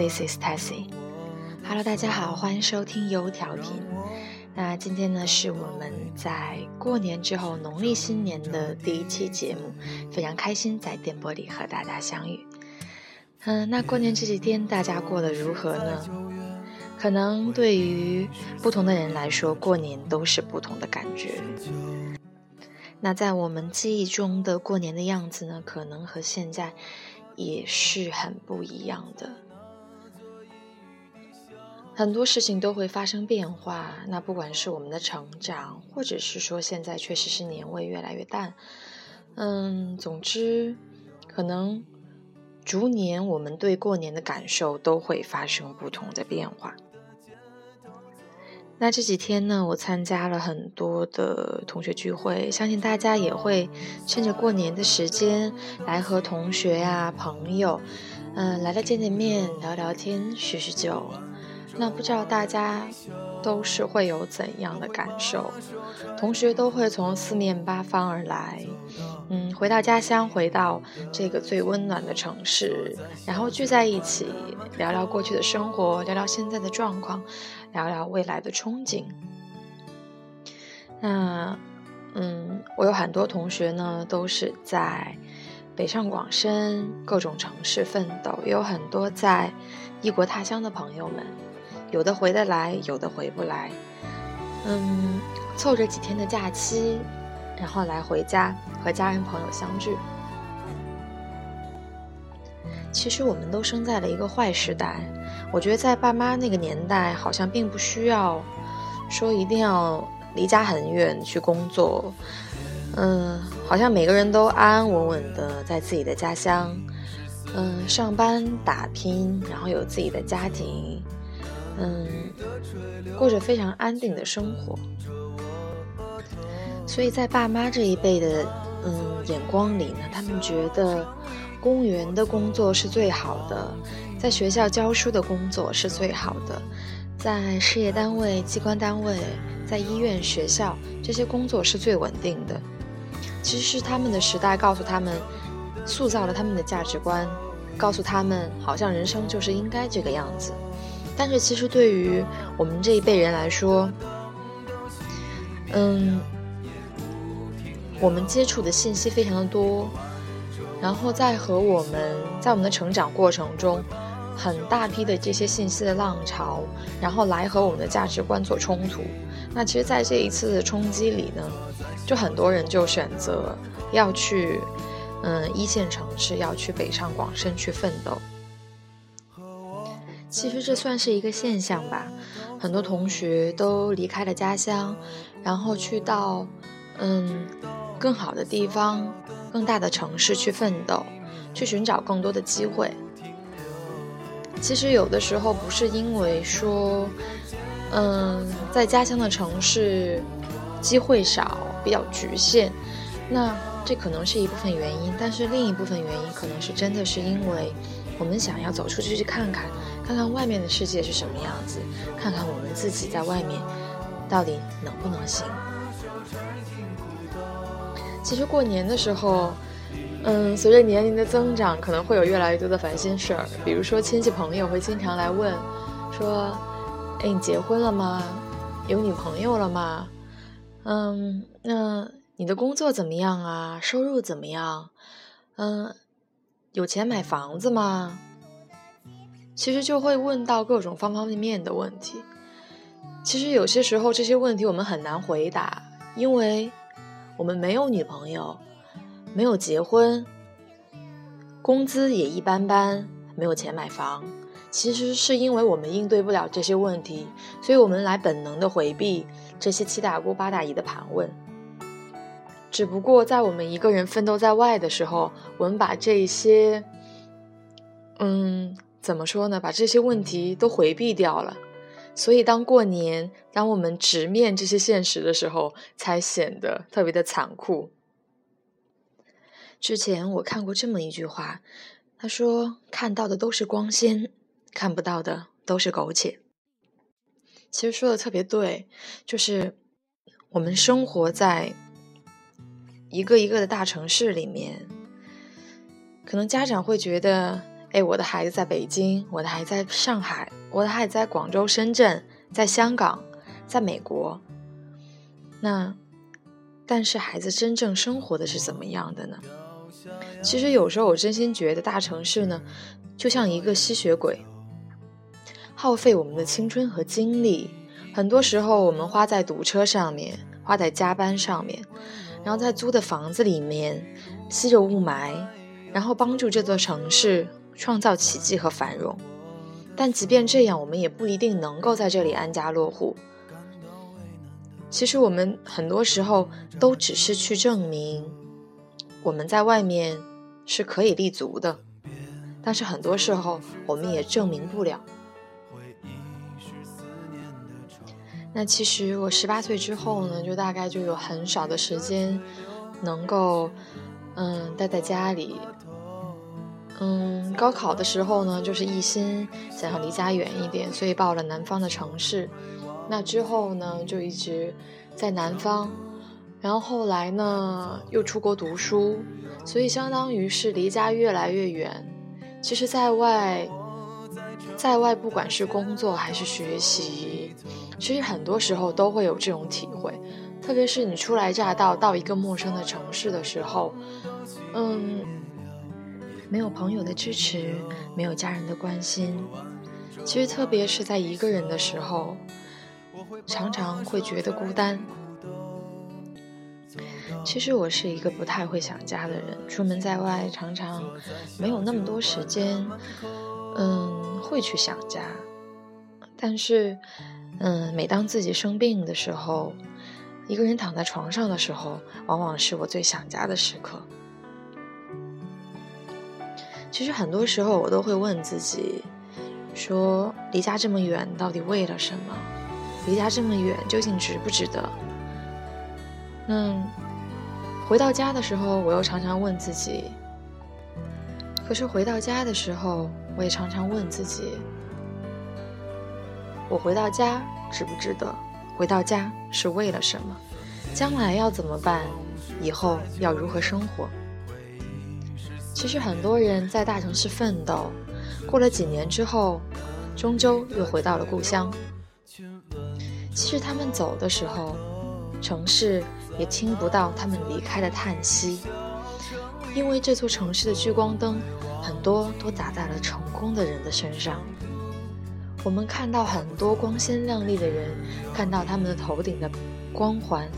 This is Tessie. Hello，大家好，欢迎收听油条频。那今天呢，是我们在过年之后农历新年的第一期节目，非常开心在电波里和大家相遇。嗯，那过年这几天大家过得如何呢？可能对于不同的人来说，过年都是不同的感觉。那在我们记忆中的过年的样子呢，可能和现在也是很不一样的。很多事情都会发生变化，那不管是我们的成长，或者是说现在确实是年味越来越淡，嗯，总之，可能逐年我们对过年的感受都会发生不同的变化。那这几天呢，我参加了很多的同学聚会，相信大家也会趁着过年的时间来和同学呀、朋友，嗯，来了见见面、聊聊天、叙叙旧。那不知道大家都是会有怎样的感受？同学都会从四面八方而来，嗯，回到家乡，回到这个最温暖的城市，然后聚在一起聊聊过去的生活，聊聊现在的状况，聊聊未来的憧憬。那，嗯，我有很多同学呢，都是在北上广深各种城市奋斗，也有很多在异国他乡的朋友们。有的回得来，有的回不来。嗯，凑着几天的假期，然后来回家和家人朋友相聚。其实我们都生在了一个坏时代，我觉得在爸妈那个年代，好像并不需要说一定要离家很远去工作。嗯，好像每个人都安安稳稳的在自己的家乡，嗯，上班打拼，然后有自己的家庭。嗯，过着非常安定的生活，所以在爸妈这一辈的嗯眼光里呢，他们觉得公务员的工作是最好的，在学校教书的工作是最好的，在事业单位、机关单位、在医院、学校这些工作是最稳定的。其实是他们的时代告诉他们，塑造了他们的价值观，告诉他们好像人生就是应该这个样子。但是其实对于我们这一辈人来说，嗯，我们接触的信息非常的多，然后在和我们在我们的成长过程中，很大批的这些信息的浪潮，然后来和我们的价值观做冲突。那其实，在这一次的冲击里呢，就很多人就选择要去，嗯，一线城市，要去北上广深去奋斗。其实这算是一个现象吧，很多同学都离开了家乡，然后去到，嗯，更好的地方、更大的城市去奋斗，去寻找更多的机会。其实有的时候不是因为说，嗯，在家乡的城市机会少、比较局限，那这可能是一部分原因，但是另一部分原因可能是真的是因为我们想要走出去去看看。看看外面的世界是什么样子，看看我们自己在外面到底能不能行。其实过年的时候，嗯，随着年龄的增长，可能会有越来越多的烦心事儿。比如说亲戚朋友会经常来问，说：“哎，你结婚了吗？有女朋友了吗？嗯，那你的工作怎么样啊？收入怎么样？嗯，有钱买房子吗？”其实就会问到各种方方面面的问题。其实有些时候这些问题我们很难回答，因为我们没有女朋友，没有结婚，工资也一般般，没有钱买房。其实是因为我们应对不了这些问题，所以我们来本能的回避这些七大姑八大姨的盘问。只不过在我们一个人奋斗在外的时候，我们把这些，嗯。怎么说呢？把这些问题都回避掉了，所以当过年，当我们直面这些现实的时候，才显得特别的残酷。之前我看过这么一句话，他说：“看到的都是光鲜，看不到的都是苟且。”其实说的特别对，就是我们生活在一个一个的大城市里面，可能家长会觉得：“哎，我的孩子在北京，我的孩子在上海，我的孩子在广州、深圳，在香港，在美国。”那，但是孩子真正生活的是怎么样的呢？其实有时候我真心觉得大城市呢，就像一个吸血鬼，耗费我们的青春和精力。很多时候我们花在堵车上面，花在加班上面，然后在租的房子里面吸着雾霾，然后帮助这座城市创造奇迹和繁荣。但即便这样，我们也不一定能够在这里安家落户。其实我们很多时候都只是去证明我们在外面是可以立足的，但是很多时候我们也证明不了。那其实我十八岁之后呢，就大概就有很少的时间能够嗯待在家里。嗯，高考的时候呢，就是一心想要离家远一点，所以报了南方的城市。那之后呢，就一直在南方，然后后来呢，又出国读书，所以相当于是离家越来越远。其实，在外，在外，不管是工作还是学习，其实很多时候都会有这种体会。特别是你初来乍到到一个陌生的城市的时候，嗯，没有朋友的支持，没有家人的关心，其实特别是在一个人的时候。常常会觉得孤单。其实我是一个不太会想家的人，出门在外常常没有那么多时间，嗯，会去想家。但是，嗯，每当自己生病的时候，一个人躺在床上的时候，往往是我最想家的时刻。其实很多时候我都会问自己，说离家这么远，到底为了什么？离家这么远，究竟值不值得？那回到家的时候，我又常常问自己。可是回到家的时候，我也常常问自己：我回到家值不值得？回到家是为了什么？将来要怎么办？以后要如何生活？其实很多人在大城市奋斗，过了几年之后，终究又回到了故乡。其实他们走的时候，城市也听不到他们离开的叹息，因为这座城市的聚光灯很多都打在了成功的人的身上。我们看到很多光鲜亮丽的人，看到他们的头顶的光环，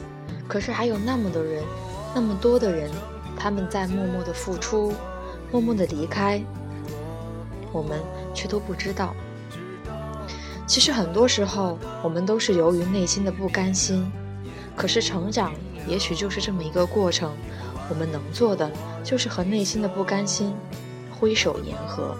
可是还有那么多人，那么多的人，他们在默默的付出，默默的离开，我们却都不知道。其实很多时候，我们都是由于内心的不甘心。可是成长也许就是这么一个过程，我们能做的就是和内心的不甘心挥手言和。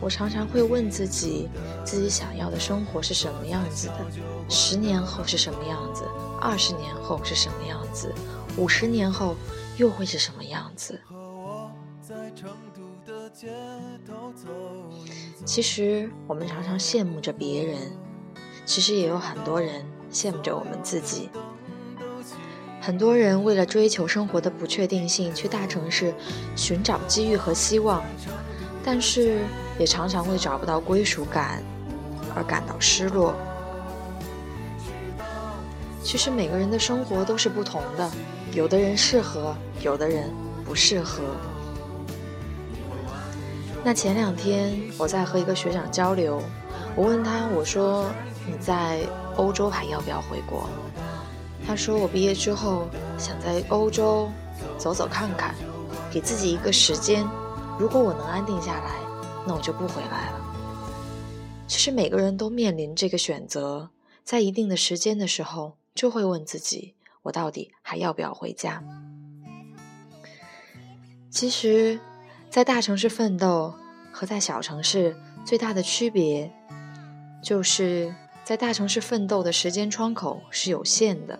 我常常会问自己，自己想要的生活是什么样子的？十年后是什么样子？二十年后是什么样子？五十年后又会是什么样子？其实我们常常羡慕着别人，其实也有很多人羡慕着我们自己。很多人为了追求生活的不确定性，去大城市寻找机遇和希望，但是也常常会找不到归属感，而感到失落。其实每个人的生活都是不同的，有的人适合，有的人不适合。那前两天我在和一个学长交流，我问他，我说你在欧洲还要不要回国？他说我毕业之后想在欧洲走走看看，给自己一个时间，如果我能安定下来，那我就不回来了。其实每个人都面临这个选择，在一定的时间的时候，就会问自己，我到底还要不要回家？其实。在大城市奋斗和在小城市最大的区别，就是在大城市奋斗的时间窗口是有限的。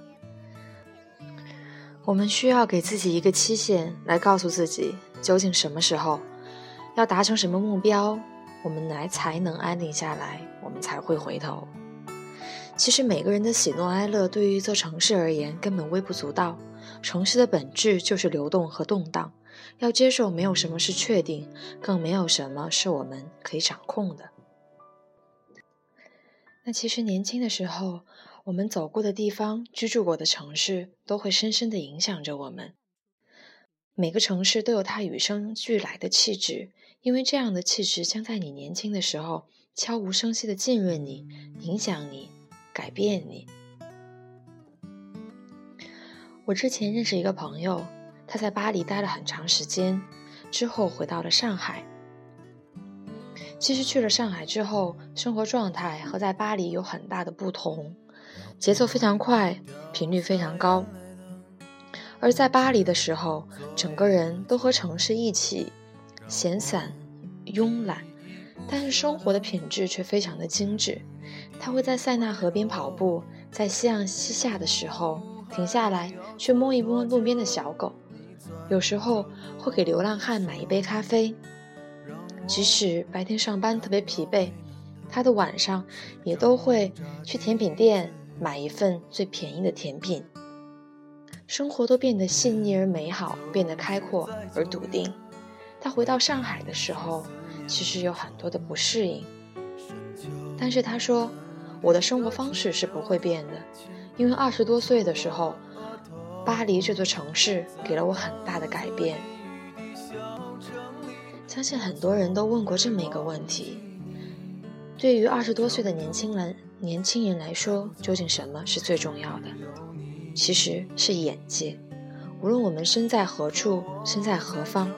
我们需要给自己一个期限，来告诉自己究竟什么时候要达成什么目标，我们来才能安定下来，我们才会回头。其实每个人的喜怒哀乐，对于一座城市而言根本微不足道。城市的本质就是流动和动荡，要接受没有什么是确定，更没有什么是我们可以掌控的。那其实年轻的时候，我们走过的地方、居住过的城市，都会深深的影响着我们。每个城市都有它与生俱来的气质，因为这样的气质将在你年轻的时候悄无声息的浸润你，影响你。改变你。我之前认识一个朋友，他在巴黎待了很长时间，之后回到了上海。其实去了上海之后，生活状态和在巴黎有很大的不同，节奏非常快，频率非常高。而在巴黎的时候，整个人都和城市一起闲散、慵懒，但是生活的品质却非常的精致。他会在塞纳河边跑步，在夕阳西下的时候停下来去摸一摸路边的小狗，有时候会给流浪汉买一杯咖啡。即使白天上班特别疲惫，他的晚上也都会去甜品店买一份最便宜的甜品。生活都变得细腻而美好，变得开阔而笃定。他回到上海的时候，其实有很多的不适应。但是他说，我的生活方式是不会变的，因为二十多岁的时候，巴黎这座城市给了我很大的改变。相信很多人都问过这么一个问题：对于二十多岁的年轻人年轻人来说，究竟什么是最重要的？其实是眼界。无论我们身在何处，身在何方，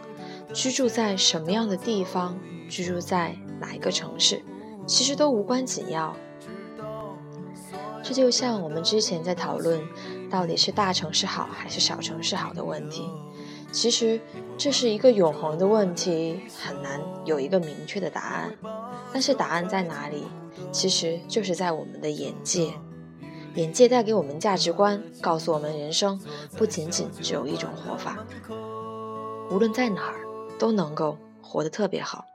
居住在什么样的地方，居住在哪一个城市。其实都无关紧要，这就像我们之前在讨论到底是大城市好还是小城市好的问题。其实这是一个永恒的问题，很难有一个明确的答案。但是答案在哪里？其实就是在我们的眼界。眼界带给我们价值观，告诉我们人生不仅仅只有一种活法，无论在哪儿都能够活得特别好。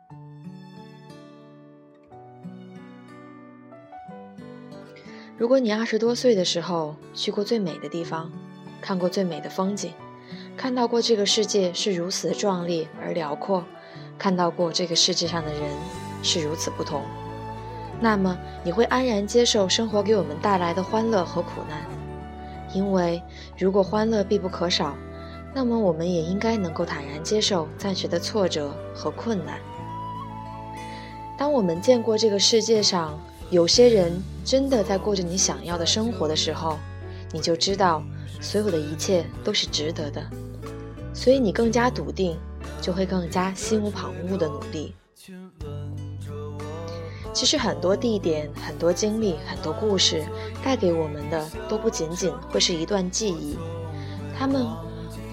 如果你二十多岁的时候去过最美的地方，看过最美的风景，看到过这个世界是如此的壮丽而辽阔，看到过这个世界上的人是如此不同，那么你会安然接受生活给我们带来的欢乐和苦难，因为如果欢乐必不可少，那么我们也应该能够坦然接受暂时的挫折和困难。当我们见过这个世界上，有些人真的在过着你想要的生活的时候，你就知道所有的一切都是值得的，所以你更加笃定，就会更加心无旁骛的努力。其实很多地点、很多经历、很多故事，带给我们的都不仅仅会是一段记忆，它们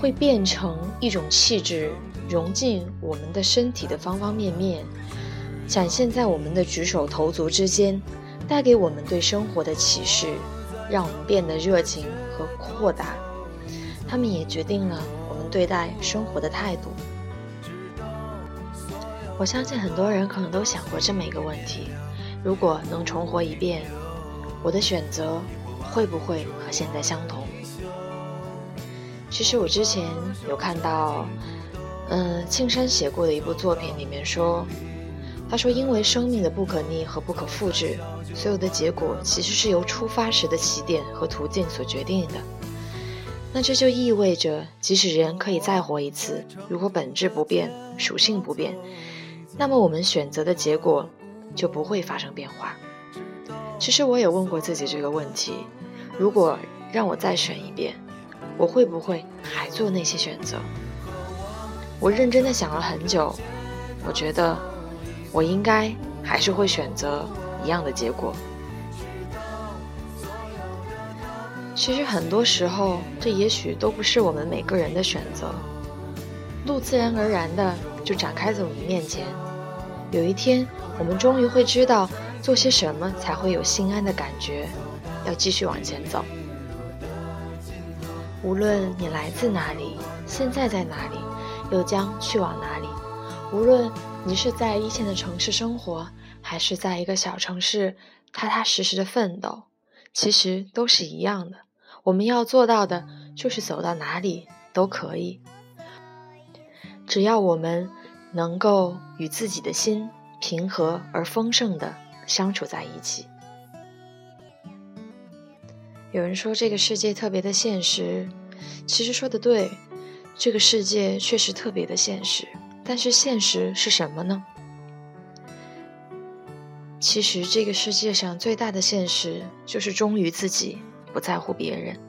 会变成一种气质，融进我们的身体的方方面面。展现在我们的举手投足之间，带给我们对生活的启示，让我们变得热情和豁达。他们也决定了我们对待生活的态度。我相信很多人可能都想过这么一个问题：如果能重活一遍，我的选择会不会和现在相同？其实我之前有看到，嗯，庆山写过的一部作品里面说。他说：“因为生命的不可逆和不可复制，所有的结果其实是由出发时的起点和途径所决定的。那这就意味着，即使人可以再活一次，如果本质不变、属性不变，那么我们选择的结果就不会发生变化。其实我也问过自己这个问题：如果让我再选一遍，我会不会还做那些选择？我认真的想了很久，我觉得。”我应该还是会选择一样的结果。其实很多时候，这也许都不是我们每个人的选择，路自然而然的就展开在我们面前。有一天，我们终于会知道做些什么才会有心安的感觉，要继续往前走。无论你来自哪里，现在在哪里，又将去往哪里；无论你是在一线的城市生活，还是在一个小城市踏踏实实的奋斗，其实都是一样的。我们要做到的，就是走到哪里都可以，只要我们能够与自己的心平和而丰盛的相处在一起。有人说这个世界特别的现实，其实说的对，这个世界确实特别的现实。但是现实是什么呢？其实这个世界上最大的现实就是忠于自己，不在乎别人。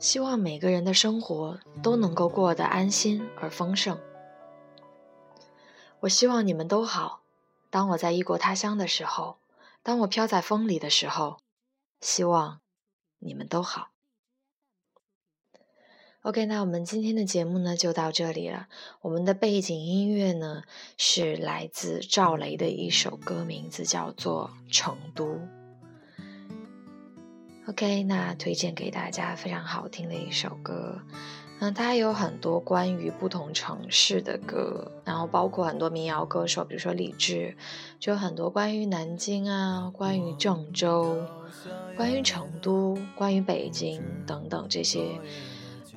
希望每个人的生活都能够过得安心而丰盛。我希望你们都好。当我在异国他乡的时候，当我飘在风里的时候。希望你们都好。OK，那我们今天的节目呢就到这里了。我们的背景音乐呢是来自赵雷的一首歌，名字叫做《成都》。OK，那推荐给大家非常好听的一首歌。嗯，它有很多关于不同城市的歌，然后包括很多民谣歌手，比如说李志，就有很多关于南京啊、关于郑州、关于成都、关于北京等等这些，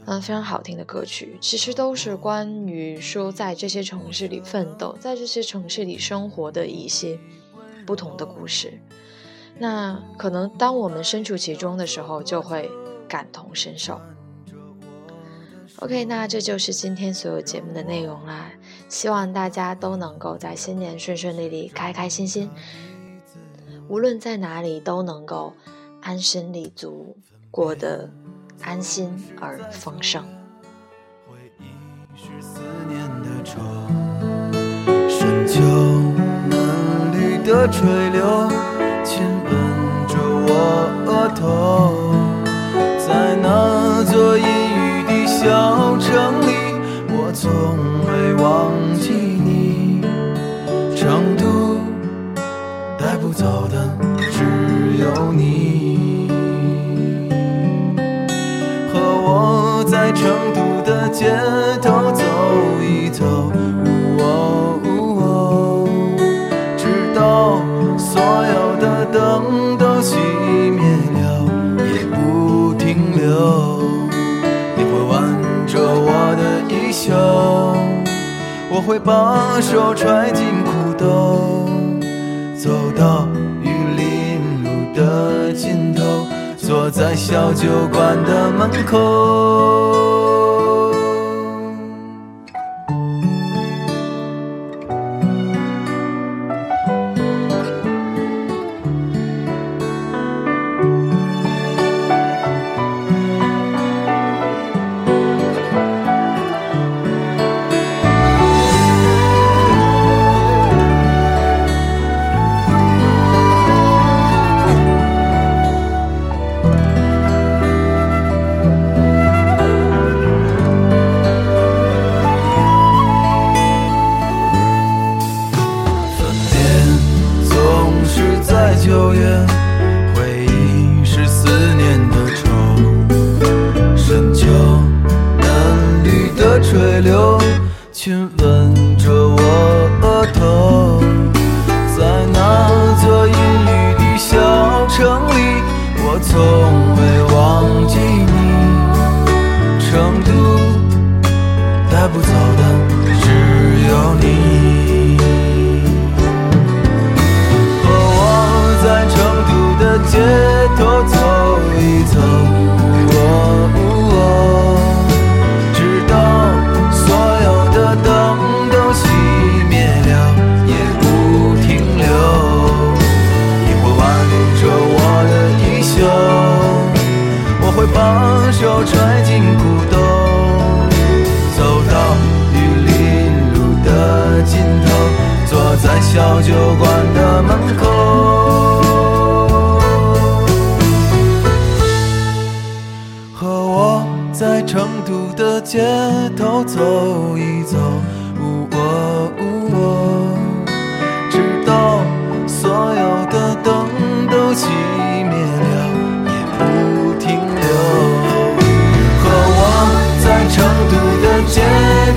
嗯，非常好听的歌曲。其实都是关于说在这些城市里奋斗，在这些城市里生活的一些不同的故事。那可能当我们身处其中的时候，就会感同身受。OK，那这就是今天所有节目的内容啦。希望大家都能够在新年顺顺利利、开开心心，无论在哪里都能够安身立足，过得安心而丰盛。深秋嫩绿的垂柳，亲吻着我额头，小城里，我从未忘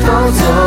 都走。